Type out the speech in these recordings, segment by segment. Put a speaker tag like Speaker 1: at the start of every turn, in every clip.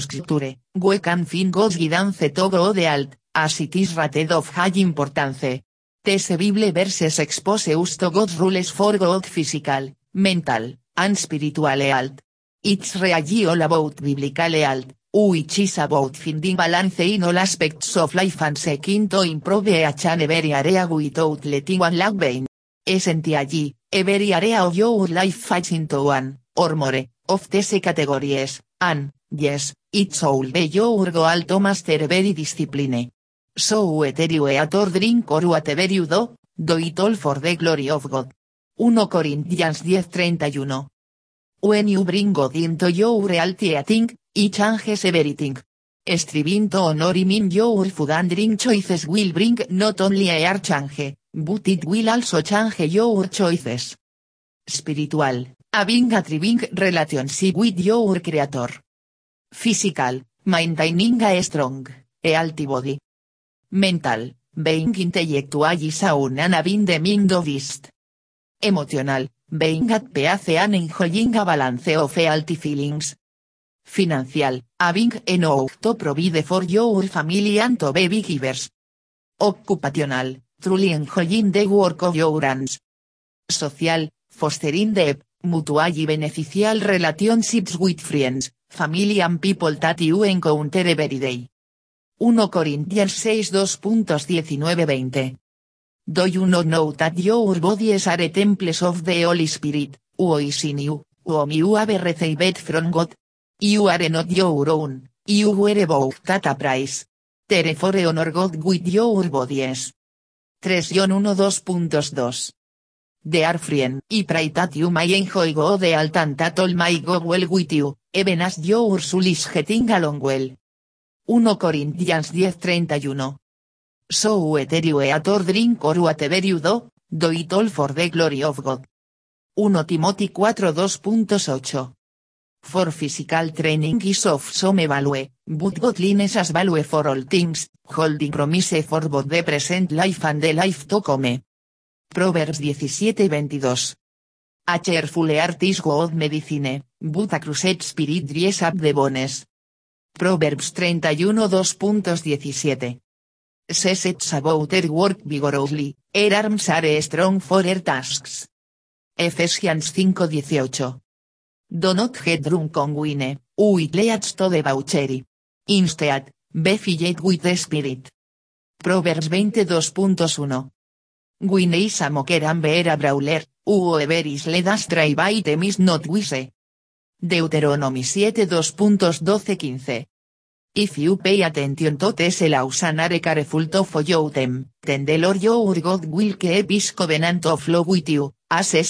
Speaker 1: Scripture, we can find God's guidance to go the alt, as it is rated of high importance. These Bible verses expose us to God's rules for God physical, mental, and spiritual health. It's really all about biblical health, which is about finding balance in all aspects of life and seeking to improve each and every area without letting one lag behind. Essentially, every area of your life fits into one, or more, of these categories, and, yes, it's all be your goal to master every discipline. So whether you eat or drink or whatever you do, do it all for the glory of God. 1 Corinthians 10:31 When you bring God into your reality think, it changes everything. Striving to honor him in your food and drink choices will bring not only a heart change, but it will also change your choices. Spiritual, having a thriving relationship with your creator. Physical, maintaining a strong, healthy body. Mental, being intellectually sound and having the mind of. Emotional, being at peace and enjoying a balance of healthy feelings. Financial, having enough to provide for your family and to baby givers. Occupational, truly enjoying the work of your hands. Social, fostering deep, mutually beneficial relationships with friends, family and people that you encounter every day. 1 Corinthians 6 2.19-20 Do you not know that your bodies are temples of the Holy Spirit, who is in you, whom you have received from God? You are not your own, you were bought at a price. Therefore honor God with your bodies. 3 John 1 2.2 De are friend, y you may enjoy God the alt and that all may go well with you, even as your soul is getting along well. 1 Corinthians 10:31 So whether you eat or drink or whatever you do, do it all for the glory of God. 1 Timothy 4 2.8 For physical training is of some value, but godliness as value for all things, holding promise for both the present life and the life to come. Proverbs 17:22 A cheerful heart medicine, but a crushed spirit dries up the bones. Proverbs 31 2.17 Says it's about her work vigorously, her arms are strong for her tasks. Ephesians 5:18 Do not get drunk on wine, which leads to debauchery. Instead, be filled with the spirit. Proverbs 22.1 Wine is a mocker and beer a brawler, whoever is led astray by them is not wise. Deuteronomy 7 2.12-15 If you pay attention to these laws and are careful to follow them, then the Lord your God will keep his covenant of love with you, as he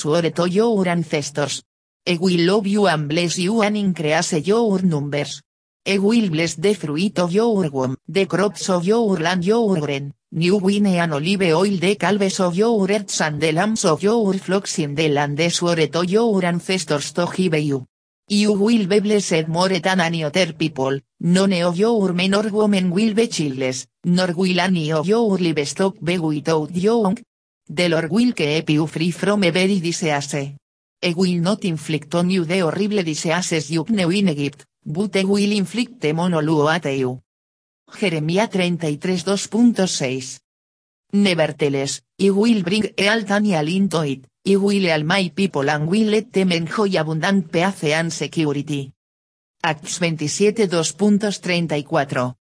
Speaker 1: your ancestors. He will love you and bless you and increase your numbers. He will bless the fruit of your womb, the crops of your land your grain, new wine and olive oil the calves of your herds and the lambs of your flocks in the land he swore to your ancestors to give you. You will be blessed more than any other people, none of your men or women will be childless, nor will any of your livestock be without young. The Lord will keep you free from every disease. He will not inflict on you the horrible diseases you knew in Egypt, but he will inflict them on all you. Jeremia 33 2.6 Nevertheless, he will bring health and into it, he will all my people and will let them enjoy abundant peace and security. Acts 27 2.34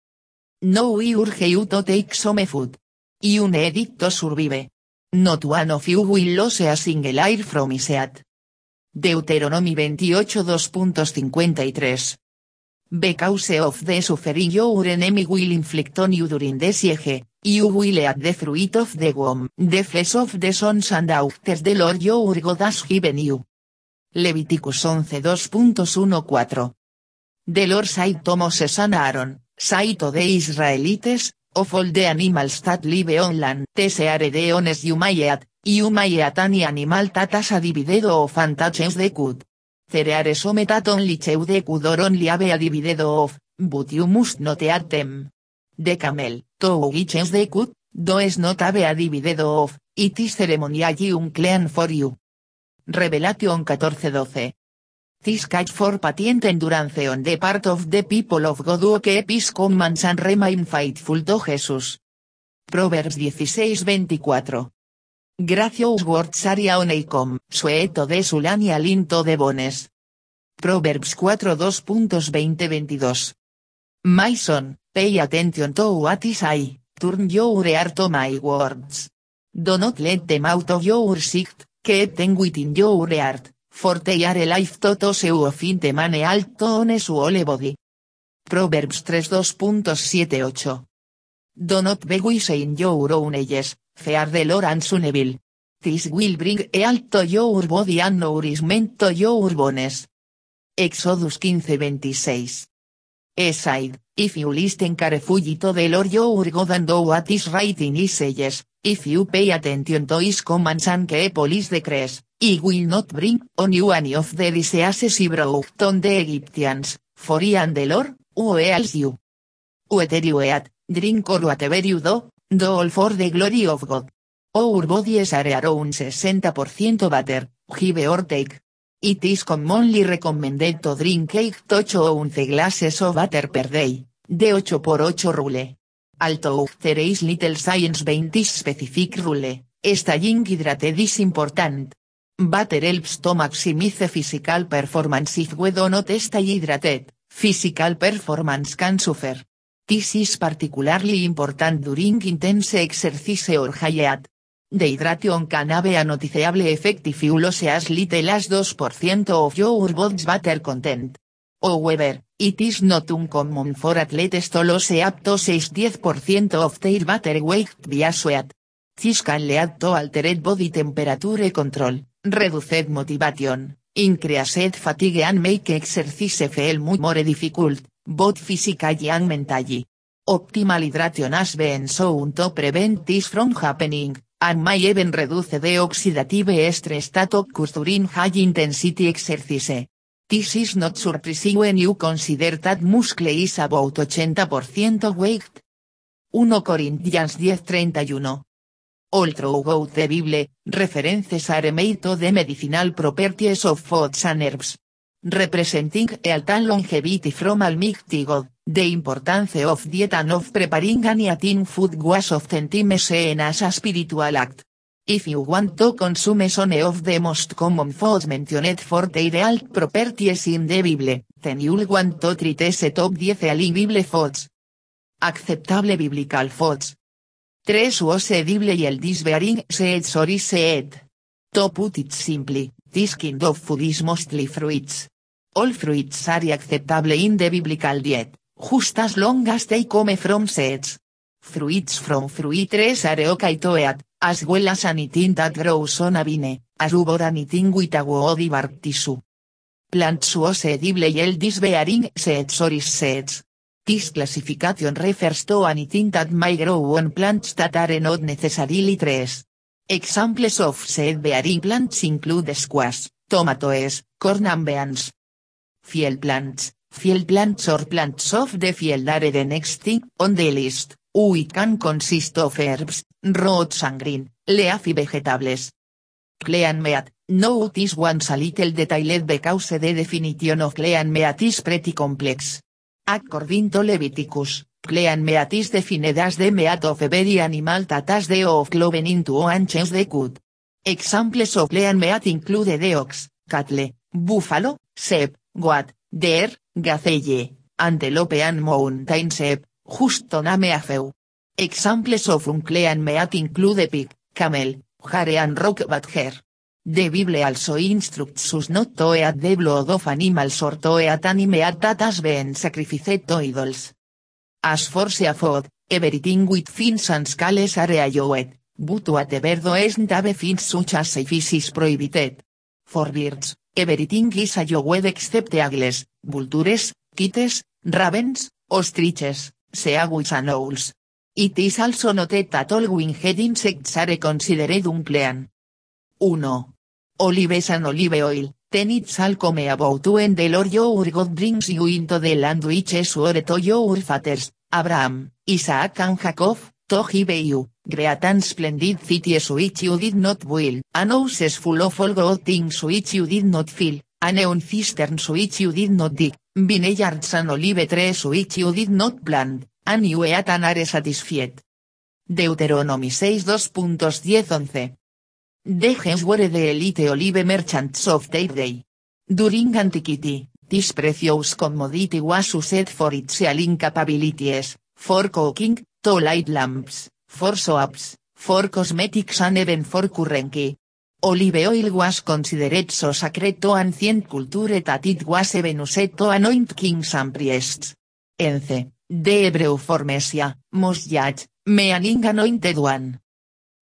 Speaker 1: No we urge you to take some food. You need it to survive. Not one of you will lose a single air from Iseat. Deuteronomy 28 2.53 Because of the suffering your enemy will inflict on you during the siege, you will eat the fruit of the womb, the flesh of the sons and daughters the Lord your God has given you. Levíticus 11 2.14 The Lord said to Moses and Aaron, say to the Israelites, of all the animals that live on land. Tseare de ones you may eat, you may eat any animal that has a dividedo of and the cud. Cereare sometat only chew the cud or only have a of, but you must not eat them. The camel, to which the cud, do es not have a dividedo of, it is ceremonially unclean for you. Revelation 14:12 This catch for patient endurance on the part of the people of God who keep his commands and remain faithful to Jesus. Proverbs 16:24 Gracious words are oneicom, sueto de sulani alinto de bones. Proverbs 4 2.20-22 My son, pay attention to what is I, turn your ear to my words. Do not let them out of your sight, keep them within your heart, for they are life to to seu of in the mane alto one su ole body. Proverbs 3 2.78 Do not be wise in your own eyes, fear the Lord and. This will bring e alto your body and nourishment to your bones. Exodus 15:26 Eside, if you listen carefully to the Lord your God and do what is right in his if you pay attention to his commands and keep all his decrees, he will not bring on you any of the diseases he brought on the Egyptians, for he and the Lord, who heals you. Whether you eat, drink or whatever you do, do all for the glory of God. Our bodies are around 60% water, give or take. It is commonly recommended to drink 8 to 8 ounce glasses of water per day, de 8 por 8 rule. Although there is little science behind this specific rule, staying hydrated is important. Water helps to maximize physical performance if we do not stay hydrated, physical performance can suffer. This is particularly important during intense exercise or heat. Dehydration can have a noticeable effect if you lose as little as 2% of your body's water content. However, it is not uncommon for athletes to lose up to 6-10% of their water weight via sweat. This can lead to altered body temperature control, reduced motivation, increased fatigue and make exercise feel more difficult, both physically and mentally. Optimal hydration has been shown to prevent this from happening, and may even reduce the oxidative stress that occurs during high intensity exercise. This is not surprising when you consider that muscle is about 80% weight. 1 Corinthians 10:31 All throughout the Bible, references are made to the medicinal properties of foods and herbs. Representing health and longevity from Almighty God, the importance of diet and of preparing and eating food was often seen as a spiritual act. If you want to consume some of the most common foods mentioned for their health properties in the Bible, then you'll want to treat ese top 10 healing Bible foods. Acceptable biblical foods. 3 was edible y el disbearing seeds or is. To put it simply, this kind of food is mostly fruits. All fruits are acceptable in the biblical diet, just as long as they come from seeds. Fruits from fruit trees are okay to eat, as well as anything that grows on a vine, as rubber anything with a woody bark tissue. Plants was edible y el disbearing seeds or is seeds. This classification refers to anything that may grow on plants that are not necessarily trees. Examples of seed-bearing plants include squash, tomatoes, corn beans. Field plants, field plants or plants of the field are the next thing on the list, we can consist of herbs, roots and green, leafy vegetables. Clean meat, notice once a little detailed because the definition of clean meat is pretty complex. According to Leviticus, clean meat is defined as the meat of every animal that has the of cloven into and change the cut. Examples of clean meat include the ox, cattle, buffalo, sheep, goat, deer, gazelle, antelope and mountain sheep, just to name a few. Examples of unclean meat include pig, camel, hare and rock badger. The Bible also instructs us not to eat the blood of animals or to eat any that has been sacrificed to idols. As for seafood, everything with fins and scales are allowed, but whatever doesn't have fins such as fish is prohibited. For birds, everything is allowed except eagles, vultures, kites, ravens, ostriches, seaguis and owls. It is also noted that all winged insects are considered unclean. 1. Olives and olive oil, then it's all come about when the Lord your God brings you into the land which swore to your fathers, Abraham, Isaac and Jacob, to give you, great and splendid cities which you did not build, and houses full of all good things which you did not fill, and neon cisterns which you did not dig, vineyards and olive trees which you did not plant, and you eat and are satisfied. Deuteronomy 6 2.10-11 The the elite olive merchants of their day. During antiquity, this precious commodity was used for its selling capabilities, for cooking, to light lamps, for soaps, for cosmetics and even for currency. Olive oil was considered so sacred to ancient culture that it was even used to anoint kings and priests. Ence, the Hebrew for Messiah, Mosjach, meaning anointed one.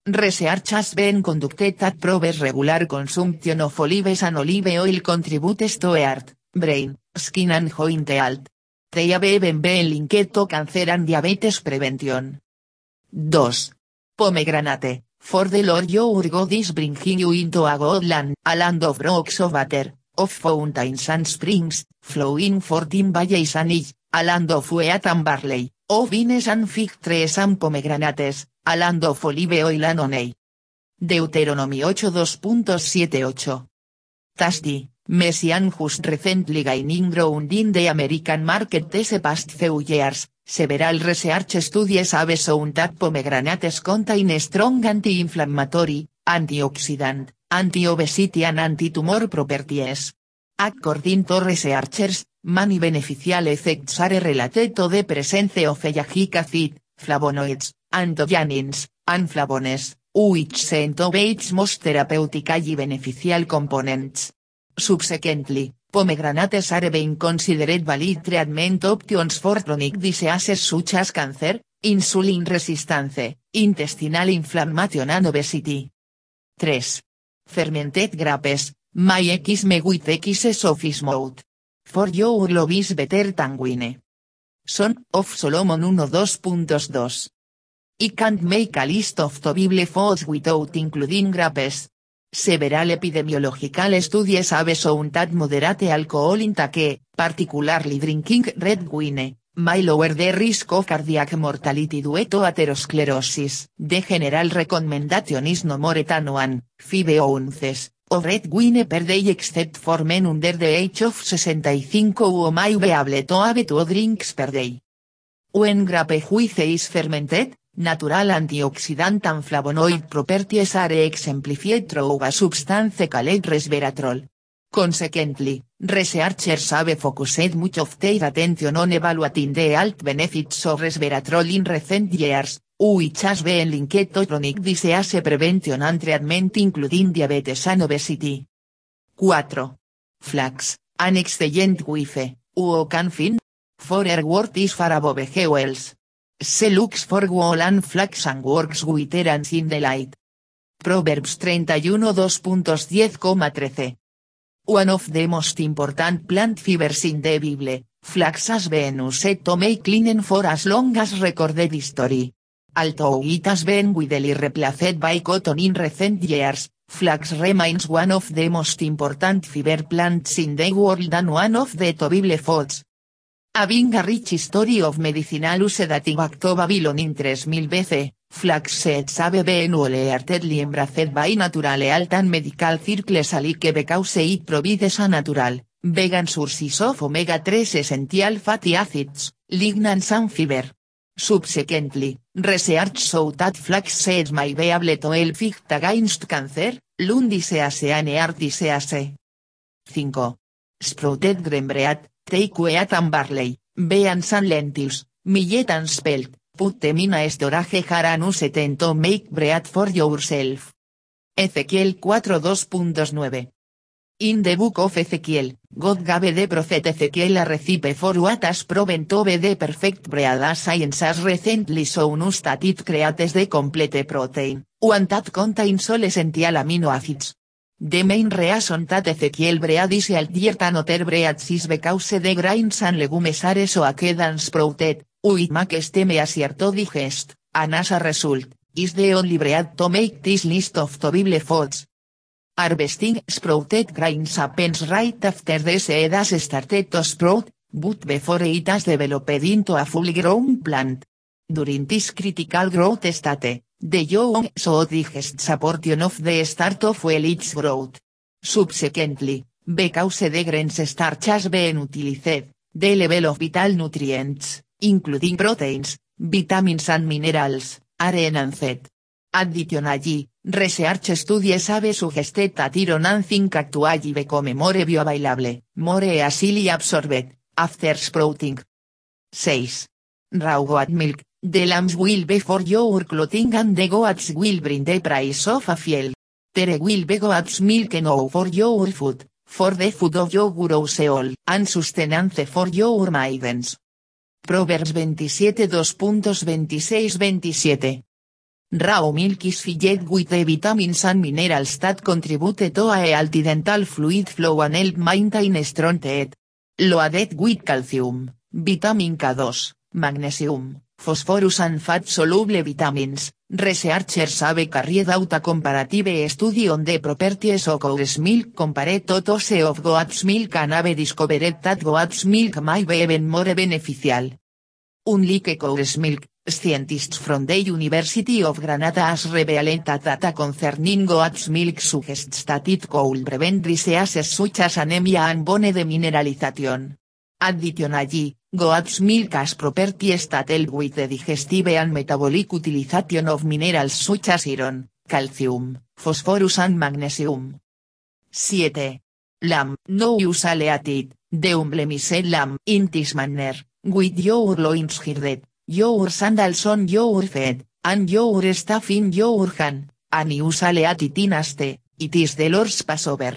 Speaker 1: Research has been conducted that proves regular consumption of olives and olive oil contributes to heart, brain, skin and joint health. They have even been linked to cancer and diabetes prevention. 2. Pomegranate, for the Lord your God is bringing you into a good land, a land of rocks of water, of fountains and springs, flowing forth in valleys and hills, a land of wheat and barley, of vines and fig trees and pomegranates, a land of olive oil and honey. Deuteronomy 8 2.78. Messian just recently gaining ground in the American market this past few years, several research studies have shown that pomegranates contain strong anti-inflammatory, antioxidant, anti-obesity and anti-tumor properties. According to researchers, many beneficial effects are related to the presence of ellagic acid, flavonoids, anthocyanins, and flavones, which sent to most therapeutically beneficial components. Subsequently, pomegranates are being considered valid treatment options for chronic diseases such as cancer, insulin resistance, intestinal inflammation and obesity. 3. Fermented grapes, my x me with x of mouth. For your love is better than wine. Son of Solomon 1.2.2. I can't make a list of the Bible foods without including grapes. Several epidemiological studies have shown that moderate alcohol intake, particularly drinking red wine, may lower the risk of cardiac mortality due to atherosclerosis. The general recommendation is no more than one, five ounces, of red wine per day except for men under the age of 65 who may be able to have two drinks per day. When grape juice is fermented, natural antioxidant and flavonoid properties are exemplified through a substance called resveratrol. Consequently, researchers have focused much of their attention on evaluating the health benefits of resveratrol in recent years, which has been linked to chronic disease prevention and treatment including diabetes and obesity. 4. Flax, an excellent wife, who can find, for is far above. Se looks for and flax and works with errands in the light. Proverbs 31 2.10,13. One of the most important plant fibers in the Bible, flax has been used to make linen for as long as recorded history. Although it has been widely replaced by cotton in recent years, flax remains one of the most important fiber plants in the world and one of the to Bible foods. Having a rich history of medicinal use dating back to Babylon in 3000 BC, flax seeds have been wholeheartedly embraced by natural health and medical circles alike because it provides a natural, vegan sources of omega-3 essential fatty acids, lignans and fiber. Subsequently, research showed that flax seeds may be able to help fight against cancer, lung disease and heart disease. 5. Sprouted grain bread, take and barley, beans and lentils, millet and spelt, put them in a storage. Jar and to make bread for yourself. Ezequiel 4.2.9 In the book of Ezequiel, God gave the prophet Ezequiel a recipe for what has proven to be the perfect bread. As science has recently shown us that it creates the complete protein, one that contains all essential amino acids. The main reason that Ezekiel bread is altierta noter bread is because de grains and legumes are so akedan sprouted, uit make steme asierto digest, and as a result, is the only bread to make this list of to Bible foods. Harvesting sprouted grains happens right after the seed has started to sprout, but before it has developed into a full grown plant. During this critical growth state, the young so digests a portion of the start of its growth. Subsequently, because the grains starch has been utilized, the level of vital nutrients, including proteins, vitamins and minerals, are enhanced. Additionally, research studies have suggested that iron and zinc actually become more bioavailable, more easily absorbed, after sprouting. 6. Raw goat milk, the lambs will be for your clothing and the goats will bring the price of a field. There will be goat's milk no for your food, for the food of your soul, and sustenance for your maidens. Proverbs 27 2.26-27 Raw milk is filled with the vitamins and minerals that contribute to a healthy dental fluid flow and help maintain strong teeth. Loaded with calcium, vitamin K2, magnesium, phosphorus and fat-soluble vitamins, researchers have carried out a comparative study on the properties of cow's milk compared to those of goat's milk and have discovered that goat's milk may be even more beneficial. Unlike cow's milk, scientists from the University of Granada has revealed that data concerning goat's milk suggests that it could prevent diseases such as anemia and bone demineralization. Additionally, goat's milk has properties that help with the digestive and metabolic utilization of minerals such as iron, calcium, phosphorus and magnesium. 7. Lamb, no usually at it, the unblemished lamb in this manner, with your loins girded, your sandals on your feet, and your staff in your hand, and usually at it in haste, it is the Lord's Passover.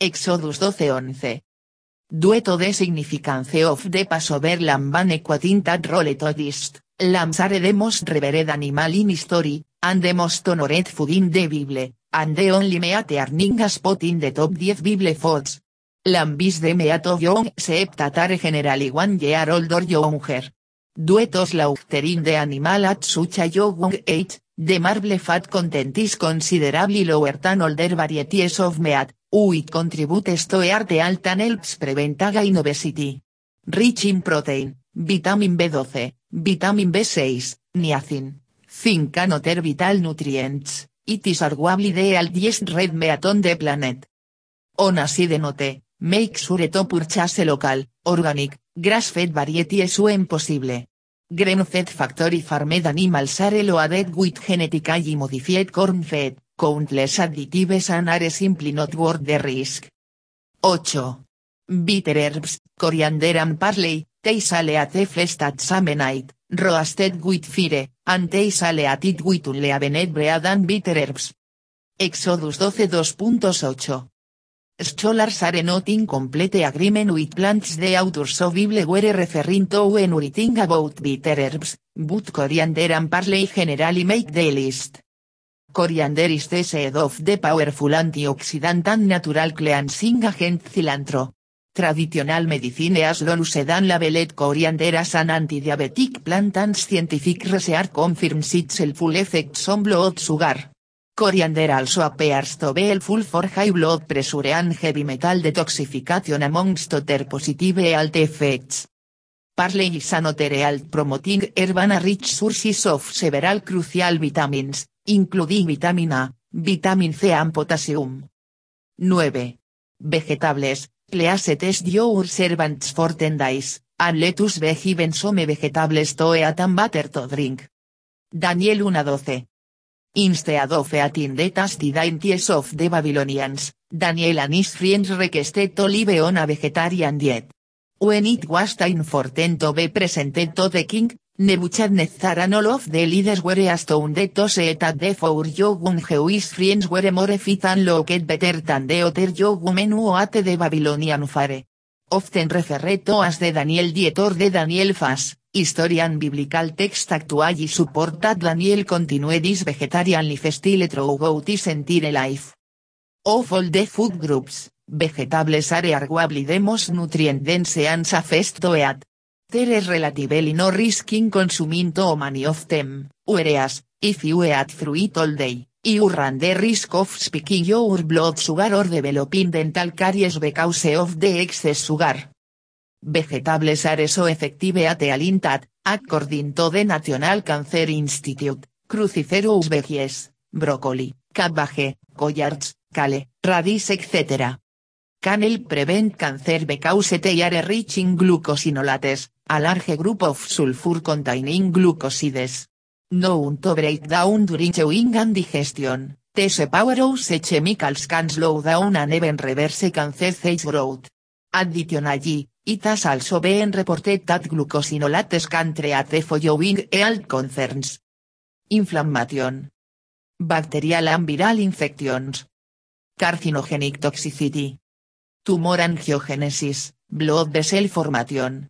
Speaker 1: Exodus 12:11 Due to the significance of the Passover lamb that role to dist, lambs are the most revered animal in history, and the most honored food in the Bible, and the only meat earning a spot in the top 10 Bible foods. Lamb is the meat of young except that are generally one year old or younger. Due to slaughtering the animal at such a young age, the marble fat content is considerably lower than older varieties of meat, which contributes to heart health and helps prevent gain obesity. Rich in protein, vitamin B12, vitamin B6, niacin, zinc and vital nutrients, it is arguably the healthiest red meat on the planet. On a side note, make sure to purchase local, organic, grass-fed varieties when possible. Grain-fed factory farmed animals are loaded with genetically modified corn-fed, countless additives and are simply not worth the risk. 8. Bitter herbs, coriander and parsley, they sale at Samenite, roasted with fire, and they sale at it with unleavened bread and bitter herbs. Exodus 12 2.8 Scholars are not in complete agreement with plants the authors of Bible were referring to when writing about bitter herbs, but coriander and parsley generally make the list. Coriander is the seed of the powerful antioxidant and natural cleansing agent cilantro. Traditional medicine has long used and labeled coriander as an anti-diabetic plant and scientific research confirms its helpful effects on blood sugar. Coriander also appears to be helpful for high blood pressure and heavy metal detoxification amongst other positive health effects. Parsley is another promoting herb and rich sources of several crucial vitamins, including vitamin A, vitamin C and potassium. 9. Vegetables, please your servants for 10 days, and let us be given some vegetables to eat and to drink. Daniel 1.12. Instead of eating the tasty dainties of the Babylonians, Daniel and his friends requested to live on a vegetarian diet. When it was time for to be presented to the king, Nebuchadnezzar and all of the leaders were astounded to see that the four young Jewish friends were more fit and looked better than the other young men who ate the Babylonian fare. Often referred to as the Daniel diet or the Daniel fast, historian biblical text actually support that Daniel continued his vegetarian lifestyle throughout his entire life. Of all the food groups, vegetables are arguably the most nutrient dense and safest eat. Relatively no risk in consuming too many of them, whereas, if you eat fruit all day, you run the risk of spiking your blood sugar or developing dental caries because of the excess sugar. Vegetables are so effective at that, according to the National Cancer Institute, cruciferous veggies, broccoli, cabbage, collards, kale, radish etc. Can help prevent cancer because they are rich in glucosinolates, a large group of sulfur containing glucosides. Known to break down during chewing and digestion, these powerhouse chemicals can slow down and even reverse cancer cell growth. Additionally, it has also been reported that glucosinolates can treat the following health concerns. Inflammation. Bacterial and viral infections. Carcinogenic toxicity. Tumor angiogenesis, blood vessel formation.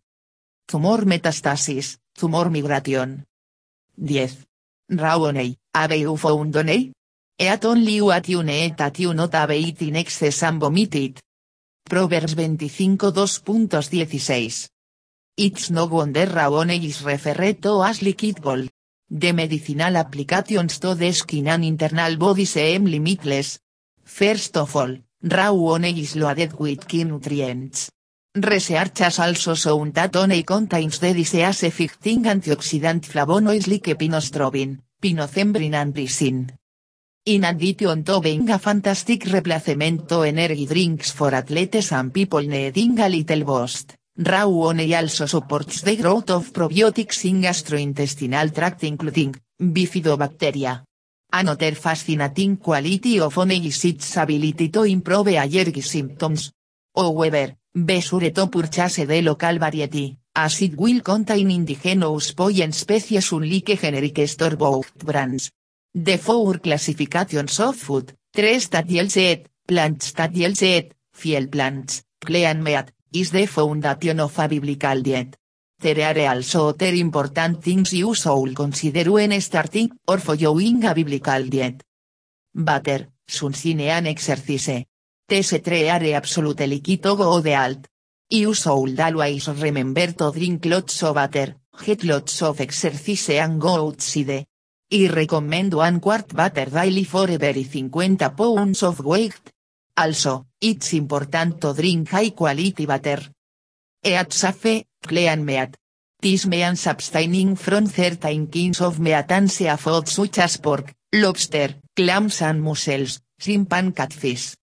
Speaker 1: Tumor metastasis, tumor migration. 10. Raoney, have you? Eat only what you need eat in excess and vomit it. Proverbs 25 2.16. It's no wonder Raoney is referred to as liquid gold. The medicinal applications to the skin and internal body seem limitless. First of all, raw honey is loaded with key nutrients. Research has also shown contains the disease-affecting antioxidant flavonoids like pinostrobin, pinocembrin and ricin. In addition to being a fantastic replacement to energy drinks for athletes and people needing a little boost, raw honey also supports the growth of probiotics in gastrointestinal tract including, bifidobacteria. Another fascinating quality of honey is its ability to improve allergic symptoms. However, be sure to purchase the local variety, as it will contain indigenous pollen species unlike generic store-bought brands. The four classifications of food, tres it, plants that yields it, field plants, clean meat, is the foundation of a biblical diet. There are also other important things you should consider when starting or following a biblical diet. Butter, sunshine and exercise. These three are absolutely go the alt. You should always remember to drink lots of butter, get lots of exercise and go outside. I recommend one quart butter daily for every 50 pounds of weight. Also, it's important to drink high quality butter. Eat safe, clean meat. This means abstaining from certain kinds of meat and seafood such as pork, lobster, clams and mussels, shrimp and catfish.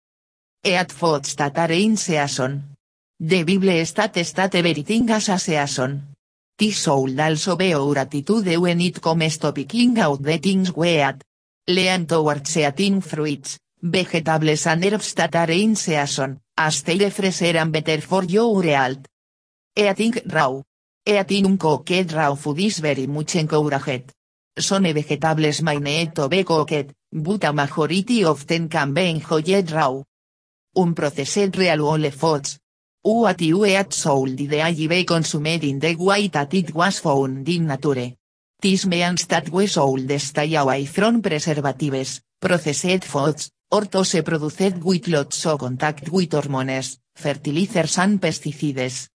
Speaker 1: Eat foods that are in season. The Bible states that everything has a season. This should also be our attitude when it comes to picking out the things we eat. Lean towards eating fruits, vegetables and herbs that are in season, as they fresher and better for your health. Eating raw. Eating cooked raw food is very much encouraged. Some vegetables may need to be cooked, but a majority of them can be enjoyed raw. Unprocessed real whole foods. What you eat should ideally be consumed in the way that it was found in nature. This means that we should stay away from preservatives, processed foods, or those produced with lots of contact with hormones, fertilizers and pesticides.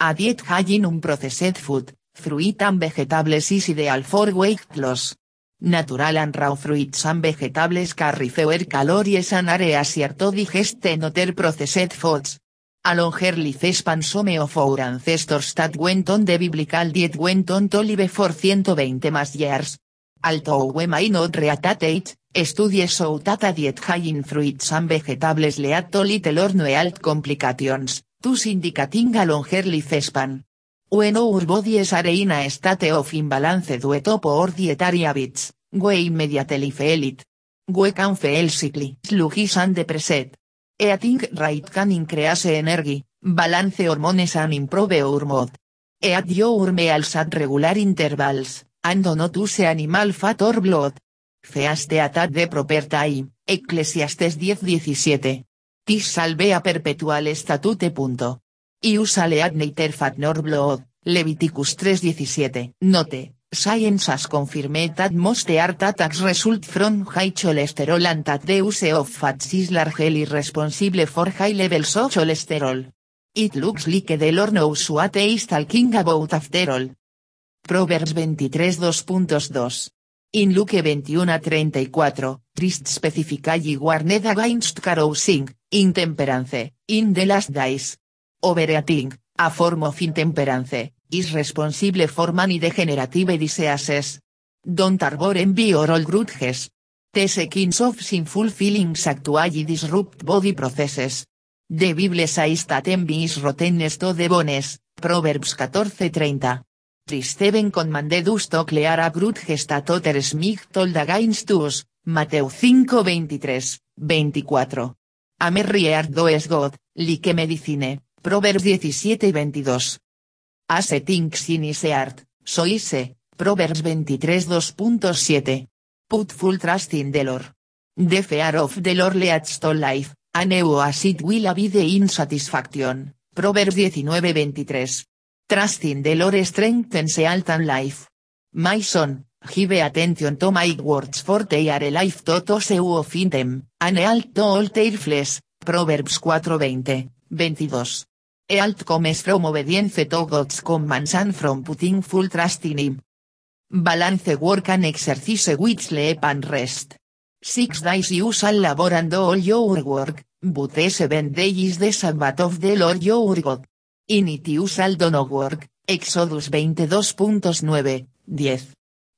Speaker 1: A diet high in unprocessed food, fruit and vegetables is ideal for weight loss. Natural and raw fruits and vegetables carry fewer calories and are easier to digest than other processed foods. A longer lifespan some of our ancestors that went on the biblical diet went on to live for 120 más years. Although we may not studies show that a diet high in fruits and vegetables lead to little or no health complications, thus indicating a longer lifespan. When our bodies are in state of imbalance due to poor dietary habits, we immediately feel it. We can feel sickly, sluggish and depressed. Eating right can increase energy, balance hormones and improve our mood. Eat your meals at regular intervals, and not use animal fat or blood. Feast at the proper time, Eclesiastes 10-17. Tis salvea perpetual statute. Punto. Y usa lead neither fat blood, Leviticus 3-17. Note, Science has confirmed that most heart attacks result from high cholesterol and that the use of fats is largely responsible for high levels of cholesterol. It looks like the Lord knows what is talking about after all. Proverbs 23 2.2. In Luke 21 a 34, Trist specifically warned against carousing, intemperance, in the last days. Overeating, a form of intemperance, is responsible for many degenerative diseases. Don't harbor envy or all grudges. These kinds of sinful feelings actually disrupt body processes. The Bible says that envy is rottenness to the bones, Proverbs 14:30. Tristeven commanded us to clear a grudges that others mig told against us, Mateo 5:23, 24. A merry heart does God, like medicine, Proverbs 17:22. As a thinks in his Proverbs 23 2.7. Put full trust in the Lord. The fear of the Lord leads to life, and as it will be the insatisfaction, Proverbs 19:23. Trust in the Lord strengthens health and life. My son, give attention to my words for they are life to those who offend them, and health to all their flesh, Proverbs 4:20, 22. Health comes from obedience to God's commands and from putting full trust in him. Balance work and exercise with sleep and rest. Six days you shall labor and all your work, but seven days is the Sabbath of the Lord your God. In it you shall do no work, Exodus 22.9, 10.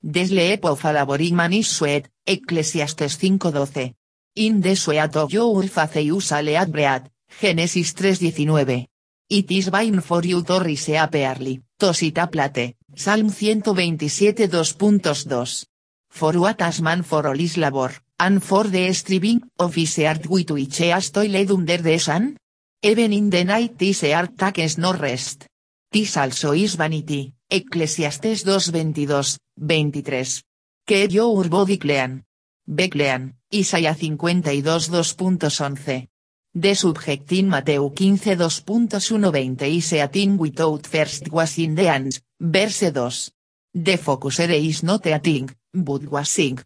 Speaker 1: The sleep of a laboring man is sweat, Ecclesiastes 5.12. In the sweat of your face you shall eat bread, Génesis 3.19. It is vain for you to rise up early, to sit up late, Salm 127 2.2. For what as man for all is labor, and for the striving of his heart which he has toiled under the sun? Even in the night his heart takes no rest. This also is vanity, Ecclesiastes 2.22, 23. Que your body clean. Be clean, Isaías 52 2.11. The subject in Mateo 15 2.120 is a thing without first washing the hands, verse 2. The focus is not a thing, but washing.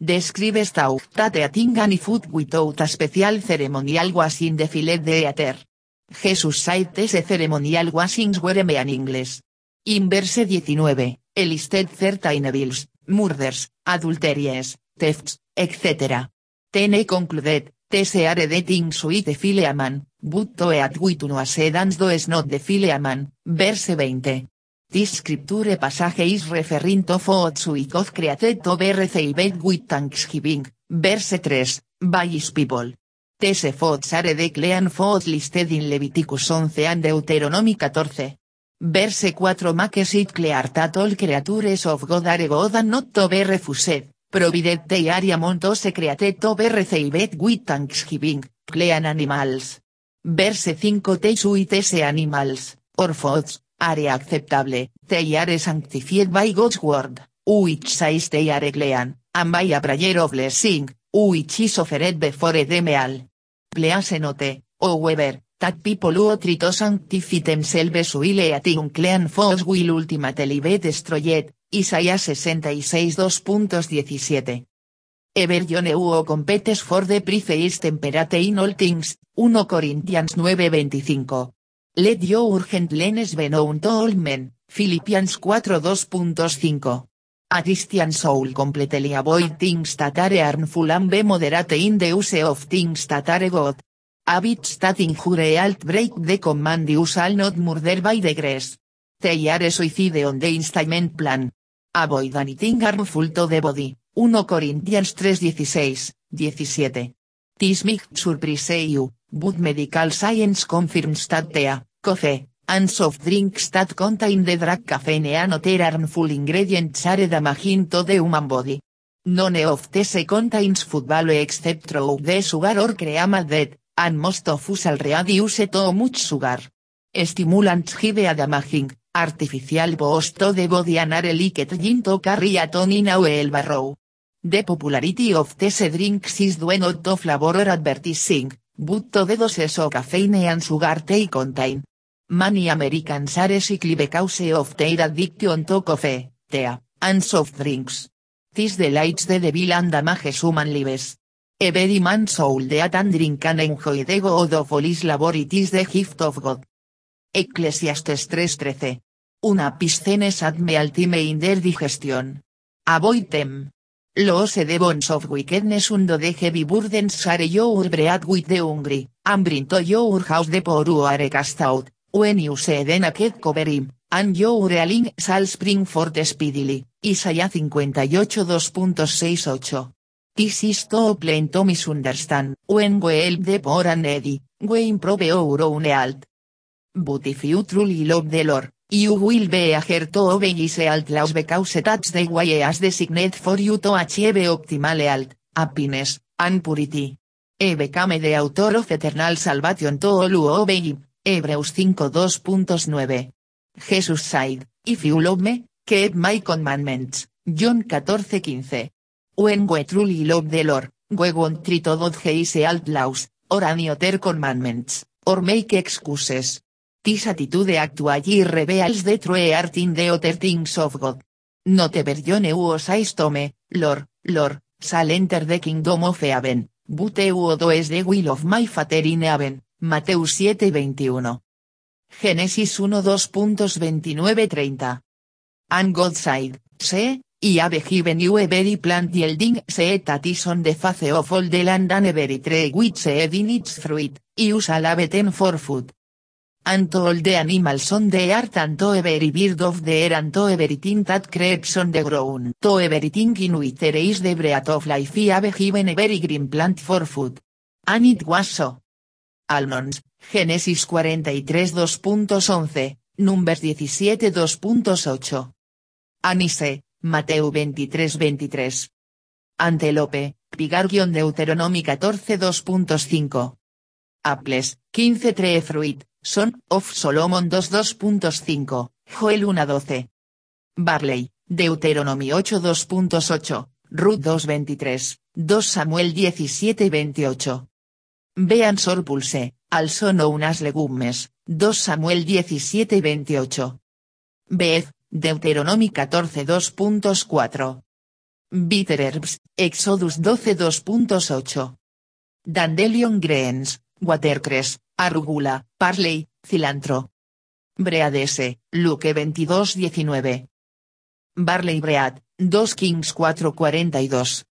Speaker 1: Describes thou that a thing and food without a special ceremonial washing the filet de eater. Jesus said these ceremonial washings were meaningless. In verse 19, el listed certain evils, murders, adulteries, thefts, etc. Tene concluded, These are with the fileaman, but to eat with no sedans does not the fileaman, verse 20. This scripture passage is referring to foods which created to be received with thanksgiving, verse 3, by his people. These foods are the clean listed in Leviticus 11 and Deuteronomy 14. Verse 4 makes it clear that all creatures of God are God and not to be refused, provided they are among those created to be received with thanksgiving, clean animals. Verse 5 They these animals, or foods, are acceptable, they are sanctified by God's word, which says they clean, and by a prayer of blessing, which is offered before them all. Please note, however, that people who try to sanctify themselves will eat unclean foods will ultimately be destroyed, Isaías 66 2.17. Ever Yoneu competes for the price temperate in all things, 1 Corinthians 9:25. Let your urgent lenes be known to all men, Philippians 4 2.5. A Christian soul completely avoid things that are harmful and be moderate in the use of things that are good. Habits that injure alt break the command you shall not murder by grace. They are suicide on the installment plan. Avoid anything harmful to the body. 1 Corinthians 3:16, 17. This surprise you, but medical science confirms that tea, coffee, and soft drinks that contain the drug caffeine and other harmful ingredients are damaging to the human body. None of these contains food value except through the sugar or cream added, and most of us already use too much sugar. Stimulants give a damaging, artificial boost to the body and are liquid gin to carry a tonin or el barrow. The popularity of these drinks is due not to flavor or advertising, but to the doses of caffeine and sugar they contain. Many Americans are sickly because of their addiction to coffee, tea, and soft drinks. Tis the lights the devil and damages human lives. Every man soul deat and drink and enjoy the god of all his labor it is the gift of God. Eclesiastes 3:13. Una piscenes ad me altime in their digestion. Avoid them. Los edebons of wickedness undo de heavy burdens share your bread with the hungry, and bring to your house the are cast out, when you see the naked cover him, and your realing shall spring forth speedily. Isaiah 58 2.68. This is to plain to misunderstand, when we help the poor and needy, we improve our own health. But if you truly love the Lord, you will be eager to obey his health laws because that's the way he has designed for you to achieve optimal health, happiness, and purity. He become the author of eternal salvation to all who obey him. Hebreus 5.2.9. Jesus said, If you love me, keep my commandments. John 14:15. When we truly love the Lord, we won't to dodge his health laws, or any other commandments, or make excuses. This attitude actually reveals the true heart in the other things of God. Not ever know says to me, Lord, Lord, shall enter the kingdom of heaven, but you do is the will of my Father in heaven. Mateus 7:21. Génesis 1 2.29-30. And God See, I have given you a very plant yielding seed that is on the face of all the land and a very tree which seed in its fruit, you shall have eaten for food. And all the animals on the earth and to every bird of the air and to everything that creeps on the ground. To everything in which there is the breath of life I have given a very green plant for food. And it was so. Almonds, Génesis 43 2.11, Numbers 17 2.8. Anise, Mateo 23 23. Antelope, Pigargion Deuteronomy 14 2.5. Apples, 15 Tree Fruit, Son of Solomon 2 2.5, Joel 1 12. Barley, Deuteronomy 8 2.8, Ruth 2 23, 2 Samuel 17 28. Vean sorpulse, al sono unas legumes, 2 Samuel 17 28. Beth, Deuteronomy 14 2.4. Bitter herbs, Exodus 12 2.8. Dandelion greens, watercress, arugula, parley, cilantro. Breadese, Luke 22 19. Barley bread, 2 Kings 4 42.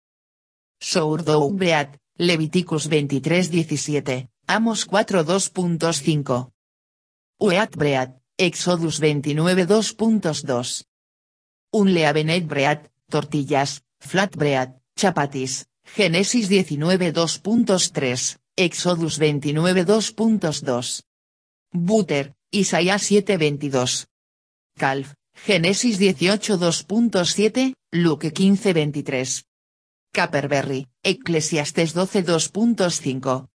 Speaker 1: Sourdough bread, Leviticus 23 17, Amos 4 2.5. Wheat bread, Exodus 29 2.2. Unleavened bread, tortillas, flat bread, chapatis, Génesis 19 2.3, Exodus 29 2.2. Butter, Isaías 7 22. Calf, Génesis 18 2.7, Luke 15 23. Caperberry, Eclesiastes 12 2.5.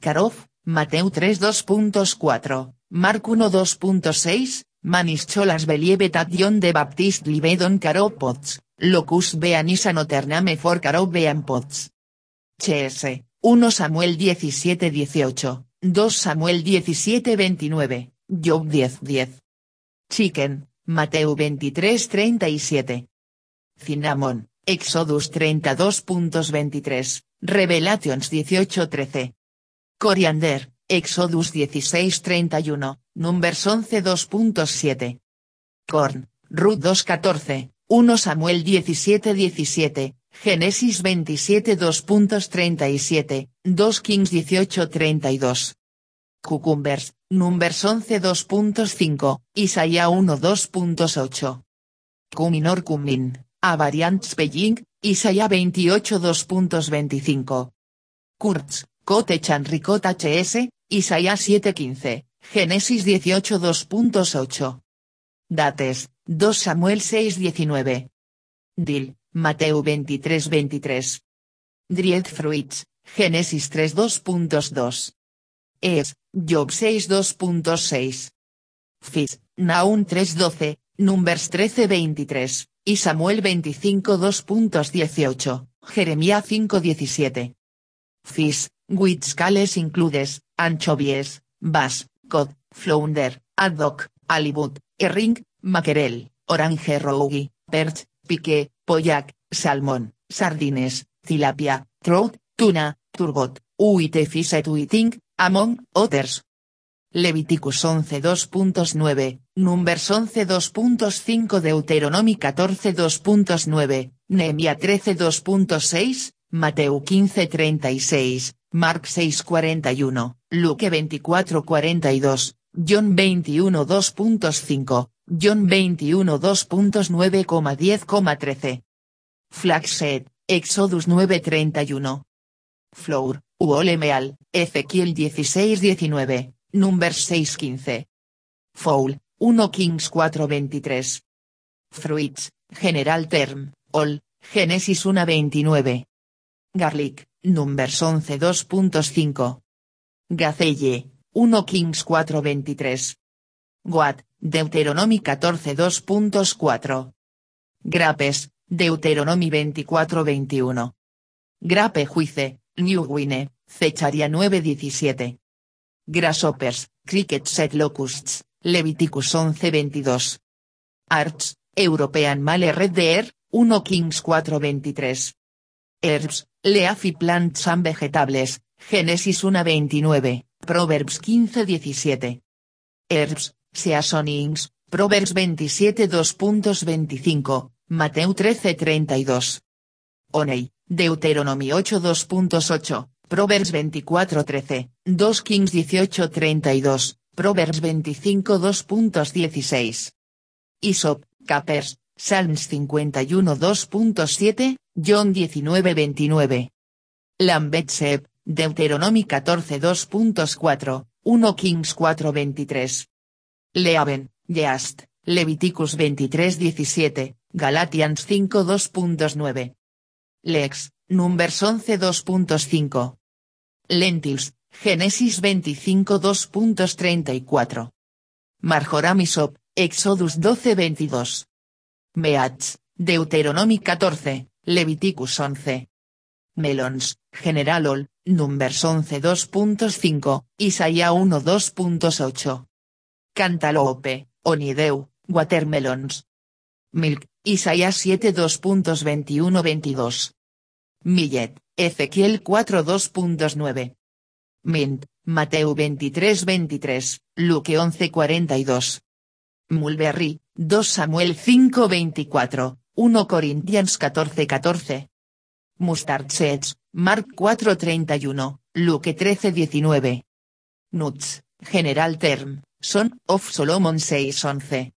Speaker 1: Carof, Mateo 3 2.4, Mark 1 2.6, Manischolas Believet at John de Baptist Livedon Caropots, Locus Beanisa Notername for Caro Bean Pots. Ch.S., 1 Samuel 17 18, 2 Samuel 17 29, Job 10 10. Chicken, Mateo 23 37. Cinnamon, Exodus 32.23, Revelations 18.13. Coriander, Exodus 16.31, Numbers 11 2.7. Corn, Ruth 2.14, 1 Samuel 17.17, Génesis 27 2.37, 2 Kings 18.32. Cucumbers, Numbers 11 2.5, Isaías 1 2.8. Cuminor cumin, a variant spelling, Isaías 28 2.25. Kurtz, cottage and ricota hs, Isaías 7.15, Génesis 18 2.8. Dates, 2 Samuel 6.19. Dil, Mateo 23 23. Dried fruits, Génesis 3 2.2. Es, Job 6 2.6. Fis, Naum 3 12, Numbers 13 23, y Samuel 25 2.18, Jeremías 5 17. Fish, which scales includes, anchovies, bass, cod, flounder, haddock, halibut, herring, mackerel, orange roughy, perch, pique, pollack, salmón, sardines, tilapia, trout, tuna, turgot, uite fish eating, among others. Leviticus 11 2.9, Numbers 11 2.5 Deuteronomy 14 2.9, Nehemia 13 2.6, Mateo 15 36, Mark 6 41, Luke 24 42, John 21 2.5, John 21 2.9,10,13. Flaxhead, Exodus 9 31. Flour, Uolemeal, Ezequiel 16 19. Numbers 6:15. Foul, 1 Kings 4:23. Fruits, General Term, All, Génesis 1:29. Garlic, Numbers 11 2.5. Gazelle, 1 Kings 4:23. Goat, Deuteronomy 14 2.4. Grapes, Deuteronomy 24:21. Grape Juice, New Guinea, Fecharia 9:17. Grasshoppers, Cricket Set Locusts, Leviticus 11:22. Arts, European Male Red Deer, 1 Kings 4:23. Herbs, Leafy Plants and Vegetables, Génesis 1:29, Proverbs 15:17. Herbs, Seasonings, Proverbs 27 2.25, Mateo 13:32. Oney, Deuteronomio 8 2.8, Proverbs 24:13, 2 Kings 18:32, Proverbs 25 2.16. Isop, Capers, Psalms 51 2.7, John 19:29. Lambetsep, Deuteronomy 14 2.4, 1 Kings 4:23. Leaven, Yeast, Leviticus 23:17, Galatians 5 2.9. Lex, Numbers 11 2.5. Lentils, Génesis 25 2.34. Marjoramisop, Exodus 12 22. Meats, Deuteronomy 14, Leviticus 11. Melons, Generalol, Numbers 11 2.5, Isaías 1 2.8. Cantaloupe, Onideu, Watermelons. Milk, Isaías 7 2.21 22. Millet, Ezequiel 4 2.9. Mint, Mateo 23 23, Luke 11 42. Mulberry, 2 Samuel 5 24, 1 Corinthians 14 14. Mustard seeds, Mark 4 31, Luke 13 19. Nuts, General Term, Son of Solomon 6 11.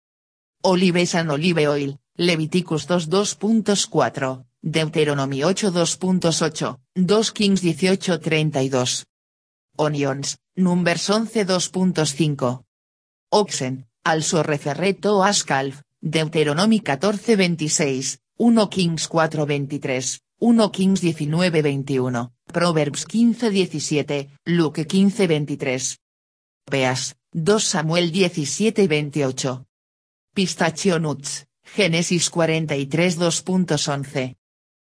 Speaker 1: Olives and olive oil, Leviticus 2 2.4, Deuteronomy 8 2.8, 2 Kings 18 32. Onions, Numbers 11 2.5. Oxen, also referreto ascalf, Deuteronomy 14 26, 1 Kings 4 23, 1 Kings 19 21, Proverbs 15 17, Luke 15 23. Peas, 2 Samuel 17 28. Pistachio nuts, Génesis 43 2.11.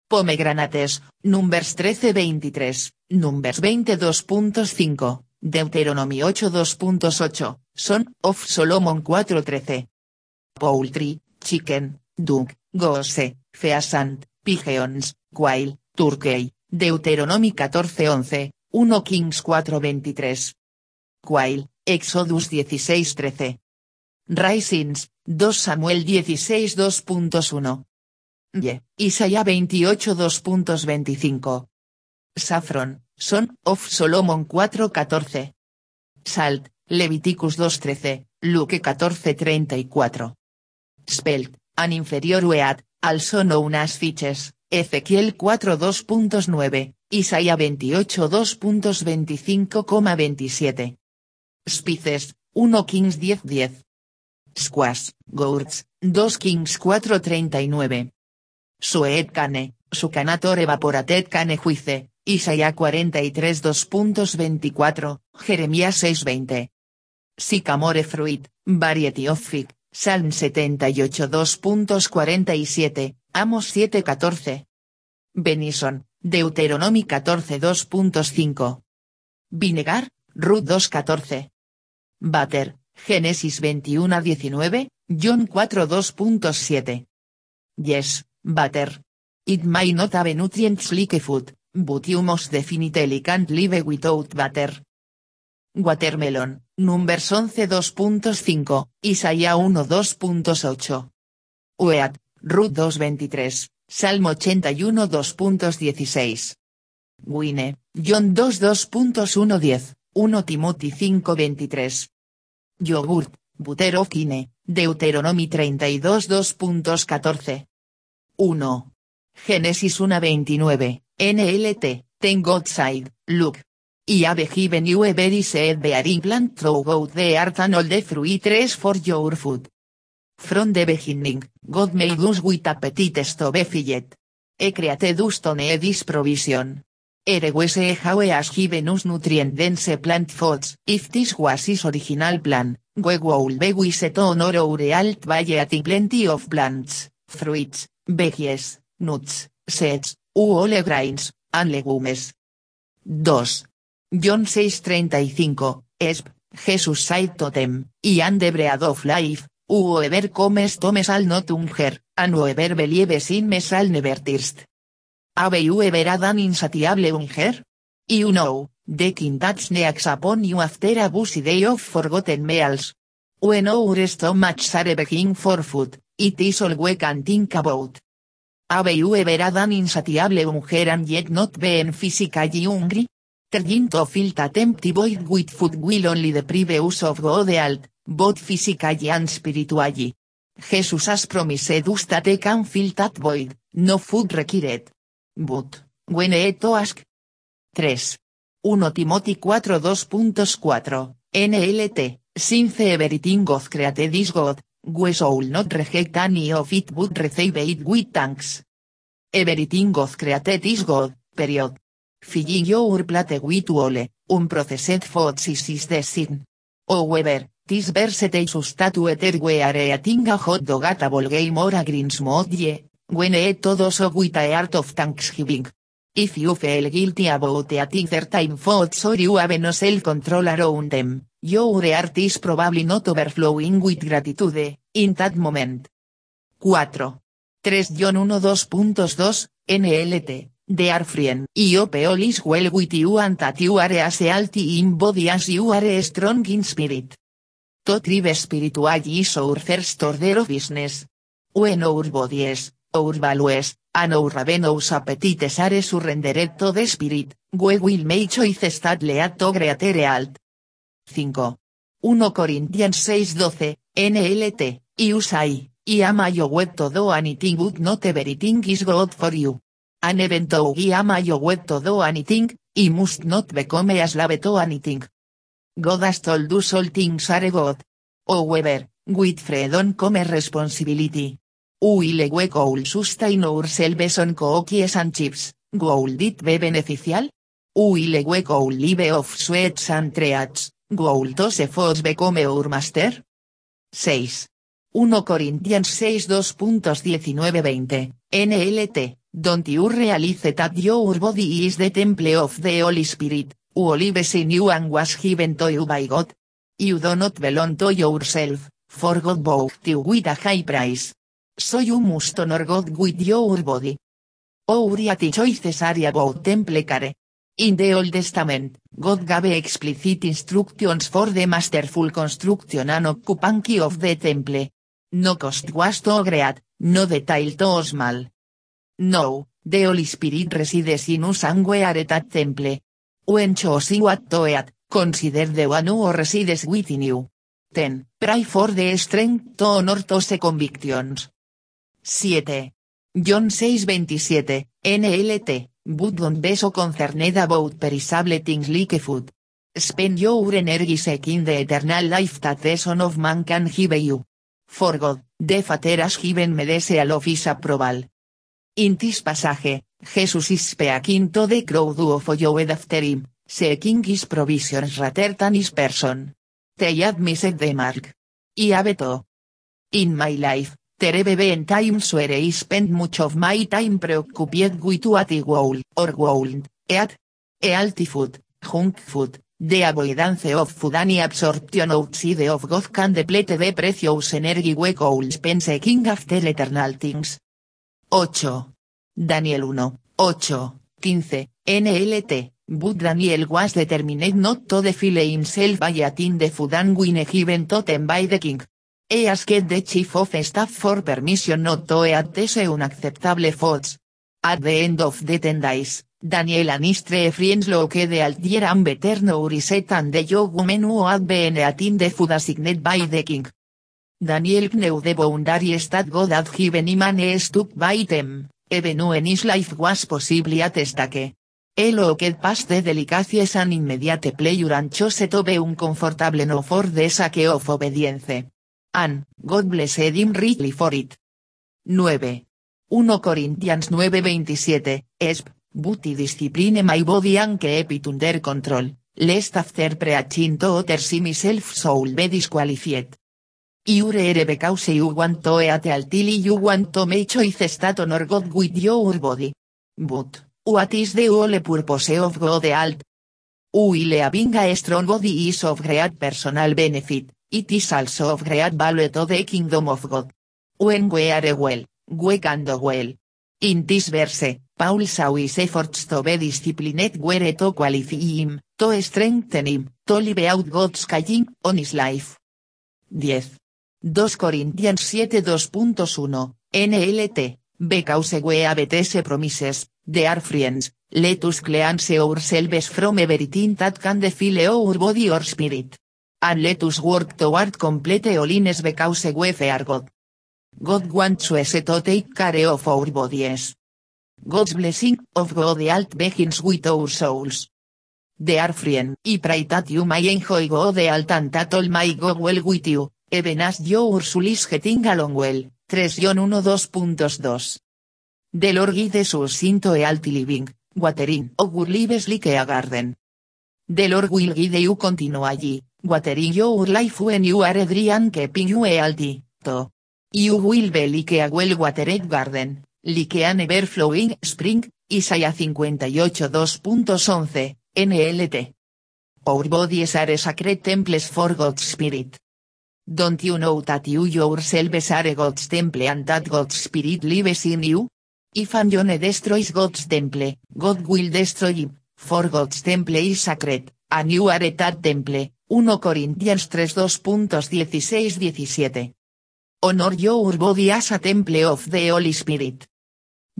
Speaker 1: Pomegranates, Numbers 13 23, Numbers 20 2.5, Deuteronomy 8 2.8, Son of Solomon 4 13. Poultry, Chicken, Duck, Goose, Pheasant, Pigeons, Quail, Turkey, Deuteronomy 14 11, 1 Kings 4 23. Quail, Exodus 16 13. Risings, 2 Samuel 16 2.1. Ye, Isaías 28 2.25. Saffron, Son of Solomon 4.14. Salt, Leviticus 2.13, Luke 14.34. Spelt, an inferior weat, also known as fiches, Ezequiel 4 2.9, Isaías 28 2.25,27. Spices, 1 Kings 10 10. Squash, Gourds, 2 Kings 4.39. Suet cane, sucanator evaporated cane juice, Isaías 43 2.24, Jeremías 6.20. Sycamore fruit, variety of fig, Salm 78 2.47, Amos 7.14. Benison, Deuteronomy 14 2.5. Vinegar, Ruth 2.14. Butter, Génesis 21 19, John 4 2.7. Yes, butter. It may not have nutrients like food, but you must definitely live without butter. Watermelon, Numbers 11 2.5, Isaías 1 2.8. Ueat, Ruth 2.23, Salmo 81 2.16. Wine, John 2 2.1 1 Timothy 5.23. Yogurt, Butter of Kine, Deuteronomy 32 2.14. 1. Génesis 1.29, NLT, Ten God side, look. Y have given you a very seed bearing plant through both the earth and all the fruit for your food. From the beginning, God made us with appetite to be filled. He created us to need this provision. Ere was how he has given us nutrient dense plant foods. If this was his original plan, we would be wise on our alt by eating plenty of plants, fruits, veggies, nuts, seeds, all grains, and legumes. 2. John 6:35, Esp, Jesus said to them, y and the bread of life, whoever comes to me shall not hunger, and whoever believes in me shall never thirst. Have you ever had an insatiable hunger? You know, the king that's next upon you after a busy day of forgotten meals. When our stomachs are begging for food, it is all we can think about. Have you ever insatiable hunger and yet not been physically hungry? Trying to fill that empty void with food will only deprive us of God alt, both physically and spiritually. Jesus has promised us that can fill void, no food required. But, when he to ask. 3. 1 Timothy 4 2.4, NLT, since everything God created is God, we shall not reject any of it but receive it with thanks. Everything God created is God, period. Filling your plate with ole, unprocessed foods is the sin. However, this that whether we are eating a hot dog at a ball game or a green smoothie, when eat todo so with a heart of thanksgiving. If you feel guilty about eating certain foods or you have no self-control around them, your heart is probably not overflowing with gratitude, in that moment. 4. 3 John 1 2.2, NLT, de are friend. Y all is well with you and that you are as healthy in body as you are strong in spirit. To thrive spiritually is our first order of business. When our bodies, our values, and our ravenous appetites are surrendered to the spirit, we will make choices that lead to greater alt. 5. 1 Corinthians 6:12, NLT, y usai, y ama yo web todo anything but not everything is good for you. An event y ama yo web todo anything, y must not become a slave to anything. God has told us all things are good. However, with freedom come responsibility. Uile we goal sustain ourselves on cookies and chips, goal dit be beneficial? Uile we goal live of sweats and treats, goal those efforts become our master? 6. 1 Corinthians 6 2.19-20, NLT, don't you realize that your body is the temple of the Holy Spirit, who lives in you and was given to you by God? You do not belong to yourself, for God bought you with a high price. So you must honor God with your body. Our choices are about temple care. In the Old Testament, God gave explicit instructions for the masterful construction and occupancy of the temple. No cost was too great, no detail too small. No, the Holy Spirit resides in us and we are that temple. When choosing what to eat, consider the one who resides within you. 10. Pray for the strength to honor those convictions. 7. John 6:27, NLT, but don't be so concerned about perishable things like food. Spend your energy seeking the eternal life that the Son of Man can give you. For God, the Father has given me the seal of his approval. In this passage, Jesus is speaking to the crowd who followed after him, seeking his provisions rather than his person. They had the mark. I have. In my life, there have been times where I spent much of my time preoccupied with what I would, or wouldn't, eat. Healthy food, junk food, the avoidance of food and absorption outside of God can deplete the precious energy we could spend seeking after eternal things. 8. Daniel 1, 8, 15, NLT, but Daniel was determined not to defile himself by attend the food and win given totem by the king. He asked the chief of staff for permission not to this unacceptable foods. At the end of the ten days, Daniel and his friends looked altier and better nourished and the young woman who had been the food assigned by the king. Daniel knew the boundary stat God had given him and stuck by them, even when his life was possibly at stake. He looked past the delicacies and immediate pleasure and chose to be uncomfortable no for the sake of obedience. And, God blessed him richly for it. 9. 1 Corinthians 9:27, Esp, but I discipline my body and keep it control, lest after preaching to others myself soul be disqualified. Iure ere because you want to eat until you want to make choices that honor God with your body. But, what is the whole purpose of God alt? Will having a strong body is of great personal benefit, it is also of great value to the kingdom of God. When we are well, we can do well. In this verse, Paul saw his efforts to be disciplined were to qualify him, to strengthen him, to live out God's calling on his life. 10. 2 Corinthians 7 2.1, NLT, because we have these promises, dear friends, let us cleanse ourselves from everything that can defile our body or spirit. And let us work toward complete holiness because we fear God. God wants us to take care of our bodies. God's blessing of God alt begins with our souls. Dear friend, I pray that you may enjoy God alt and that all may go well with you, even as your soul is getting along well. 3 1 2.2. The Lord guides us into a healthy living, watering our lives like a garden. The Lord will guide you continually, watering your life when you are dry and keeping you healthy, too. You will be like a well-watered garden, like an ever-flowing spring, Isaiah 58 2.11, NLT. Our bodies are sacred temples for God's Spirit. Don't you know that you yourselves are God's temple and that God's Spirit lives in you? If Anyone destroys God's temple, God will destroy him, for God's temple is sacred, and you are that temple. 1 Corinthians 3 2.16-17. Honor your body as a temple of the Holy Spirit.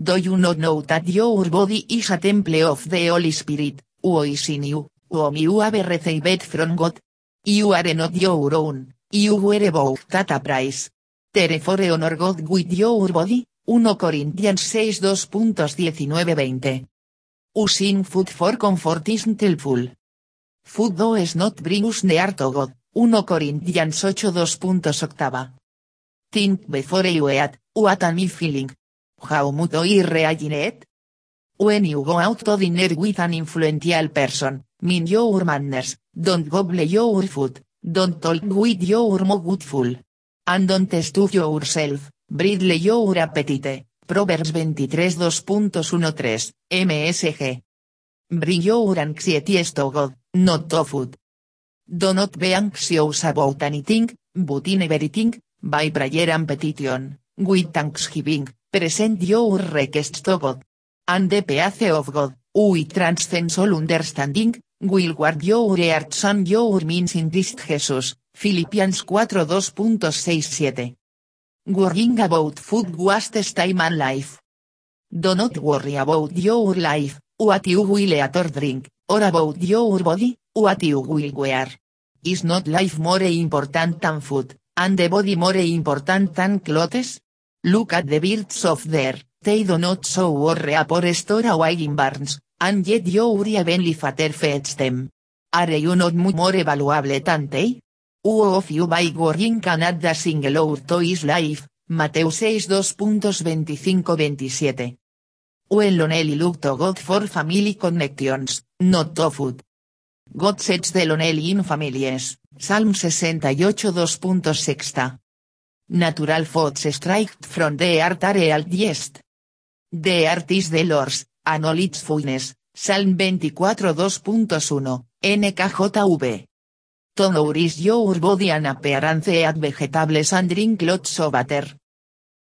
Speaker 1: Do you not know that your body is a temple of the Holy Spirit, who is in you, whom you have received from God? You are not your own, you were bought at a price. Therefore honor God with your body, 1 Corinthians 6 2.19-20. Using food for comfort isn't helpful. Food does not bring us near to God, 1 Corinthians 8 2.8. Think before you eat, what am I feeling? How much I react? When you go out to dinner with an influential person, mind your manners, don't gobble your food, don't talk with your mouth full. And don't stuff yourself, bridle your appetite. Proverbs 23 2.13, MSG. Bring your anxieties to God, not to food. Do not be anxious about anything, but in everything, by prayer and petition, with thanksgiving, present your requests to God. And the peace of God, who transcends all understanding, will guard your hearts and your minds in Christ Jesus, Philippians 4 2.67. Worrying about food wastes time and life. Do not worry about your life, what you will eat or drink, or about your body, what you will wear. Is not life more important than food, and the body more important than clothes? Look at the birds of there, they do not so worry or store away in barns, and yet your heavenly Father feeds them. Are you not more valuable than they? Who of you by worrying can add a single hour to his life, Mateo 6 2.25-27. When lonely look to God for family connections, not to food. God sets the lonely in families, Psalm 68 2.6. Natural thoughts strike from the art are alt The art is the Lord's, and all Psalm 24 2.1, NKJV. To nourish your body and appearance at vegetables and drink lots of water.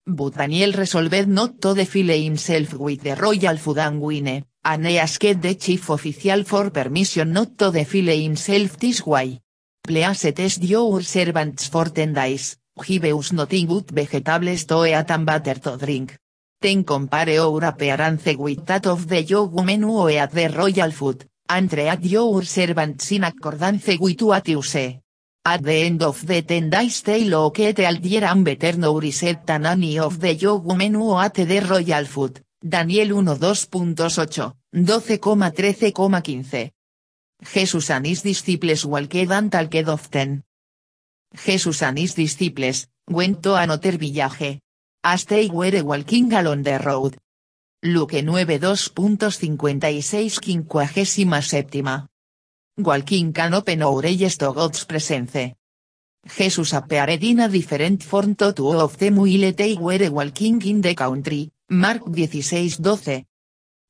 Speaker 1: But Daniel resolved not to defile himself with the royal food and wine, and asked the chief official for permission not to defile himself this way. Please test your servants for ten days, give us nothing but vegetables to eat and butter to drink. Ten compare our appearance with that of the young men who the royal food, and treat your servants in accordance with what you say. At the end of the ten days they locate Altier and better nourished than any of the young men who the royal food, Daniel 1.2.8, 12,13,15. Jesus and his disciples walked and talked often. Jesus and his disciples, went to another village. As they were walking along the road. Luke 9.2.56 quincuagésima séptima. Walking can open our eyes to God's presence. Jesus appeared in a different form to two of them while they were walking in the country, Mark 16:12.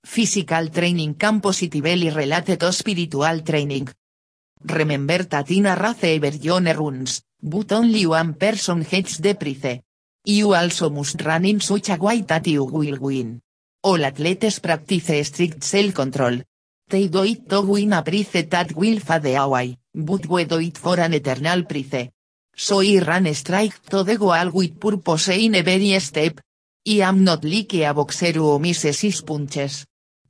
Speaker 1: Physical training can positively relate to spiritual training. Remember that in a race everyone runs, but only one person gets the prize. You also must run in such a way that you will win. All athletes practice strict self-control. They do it to win a prize that will fade away, but we do it for an eternal prize. So I run strike to the goal with purpose in every step. I am not like a boxer who misses his punches.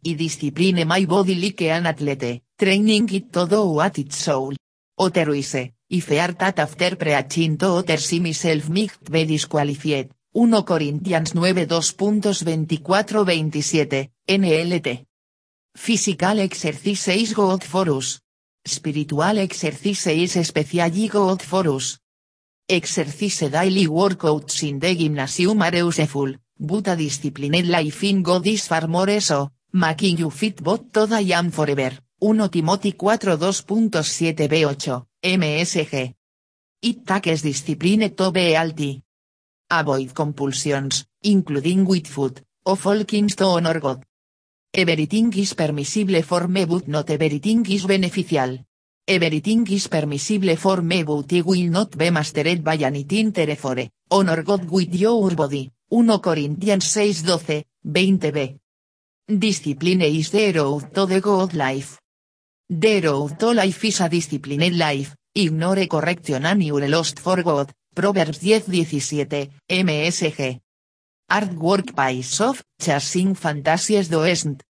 Speaker 1: I discipline my body like an athlete, training it to do what its soul. Otherwise, if fear that after preaching to others see myself might be disqualified. 1 Corintians 9 2.24-27, NLT. Physical exercise is good for us. Spiritual exercise is especially good for us. Exercise daily workouts in the gymnasium are useful, but a disciplined life in God is far more so, making you fit both today and forever. 1 Timothy 4 2.7b8, MSG. It takes discipline to be healthy. Avoid compulsions, including with food, of all kinds to honor God. Everything is permissible for me but not everything is beneficial. Everything is permissible for me but I will not be mastered by anything therefore, honor God with your body, 1 Corinthians 6:12, 20b. Discipline is the road to the God life. The road to life is a disciplined life, ignore correction and lost for God, Proverbs 10:17, MSG. Artwork pays off, chasing fantasies doesn't.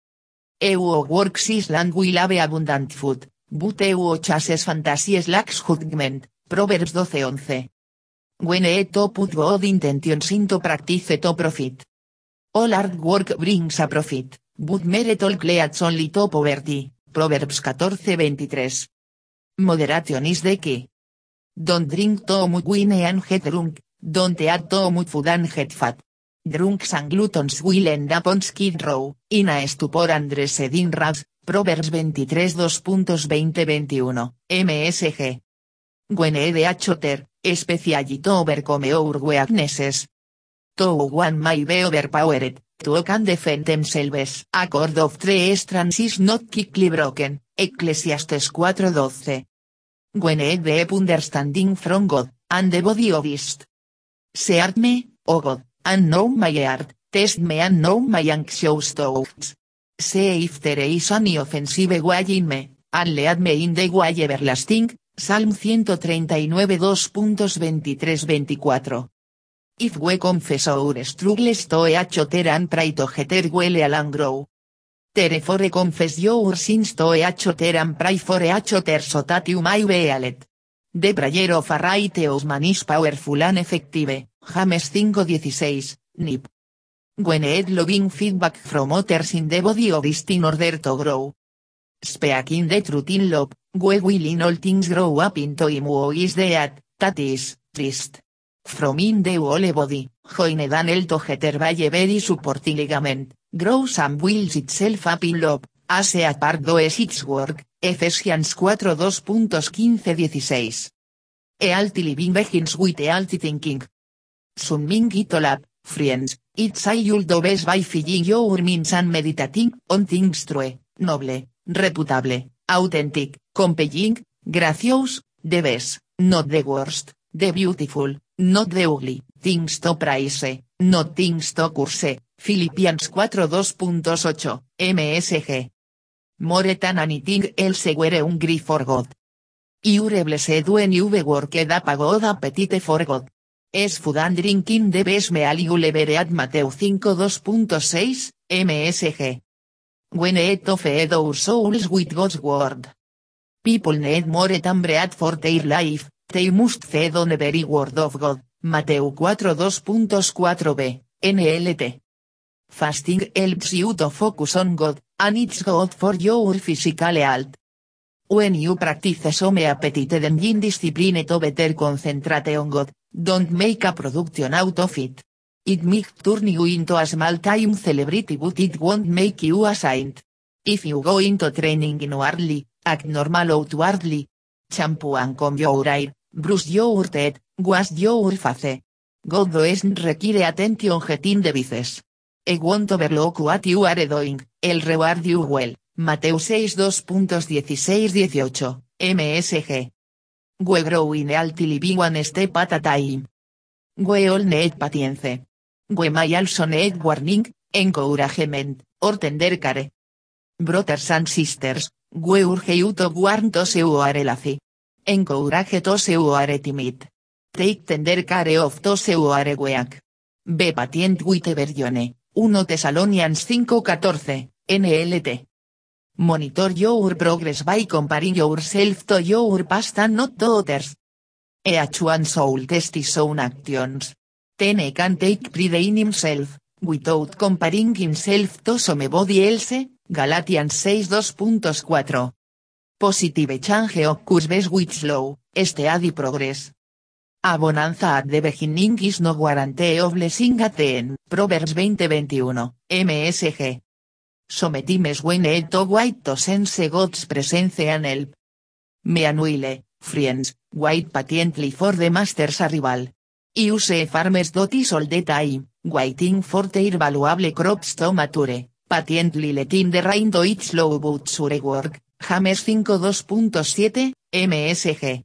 Speaker 1: Eu works is land will have abundant food, but eu chases fantasies lacks judgment, Proverbs 12:11. When e to put God intentions into practice to profit. All hard work brings a profit, but merit all cleats only to poverty, Proverbs 14:23. Moderation is the key. Don't drink too much wine and get drunk, don't eat too much food and get fat. Drunks and gluttons will end up on skid row, in a stupor and in rags, Proverbs 23 2.20-21, MSG. When a choter, especially to overcome our weaknesses. To one may be overpowered, to can defend themselves. A cord of three strands is not quickly broken, Ecclesiastes 4.12. When ed be understanding from God, and the body of East. Seart me, O God, and know my heart, test me and know my anxious thoughts. See if there is any offensive way in me, and lead me in the way everlasting, Salm 139 2.23-24. If we confess our struggles to each other and pray to getter well and grow. Therefore confess your sins to each other and pray for each other so that you may be healed. The prayer of a righteous is powerful and effective, James 5.16, NIP. When loving feedback from others in the body of in order to grow. Speaking the truth in love, we will in all things grow up into him who is dead, that is, Christ. From in the whole body, joined an el together by a very supporting ligament, grows and builds itself up in love, as a part does its work, Ephesians 4 2.15-16. E alti living begins with e alti thinking. Summing it all up, friends, it's I you'll do best by filling your minds and meditating on things true, noble, reputable, authentic, compelling, gracious, the best, not the worst, the beautiful, not the ugly, things to praise, Nothing to curse, Philippians 4.2.8, MSG. More than anything else were hungry for God. Iure blessed when you worked up a God appetite for God. Es food and drinking the best meal you ever at Mateo 5.2.6, MSG. When it of our souls with God's word. People need more than bread for their life, they must feed on the very word of God, Mateo 4.2.4b, NLT. Fasting helps you to focus on God, and it's good for your physical health. When you practice some appetite and discipline to better concentrate on God, don't make a production out of it. It might turn you into a small time celebrity but it won't make you a saint. If you go into training inwardly, act normal outwardly. Shampoo and comb your hair, brush your teeth, wash your face. God doesn't require attention getting devices. I won't overlook what you are doing, el reward you well, Mateo 6 2.16-18, MSG. We grow in healthy living one step at a time. We all need patience. We may also need warning, encouragement, or tender care. Brothers and sisters, we urge you to warn those who are lazy. Encourage those who are timid. Take tender care of those who are weak. Be patient with everyone. 1 Thessalonians 5:14, NLT. Monitor your progress by comparing yourself to your past and not to others. Each one soul test his own actions. Ten can take pride in himself, without comparing himself to somebody else, Galatians 6 2.4. Positive change occurs with slow, steady progress. A bonanza at the beginning is no guarantee of blessing at end, Proverbs 20:21, MSG. Sometimes when to wait to sense God's presence and help. Meanwhile, friends, wait patiently for the master's arrival. Use farmers dotis all the time, waiting for their valuable crops to mature, patiently letting the rain to its slow but sure work, James 5.2.7, MSG.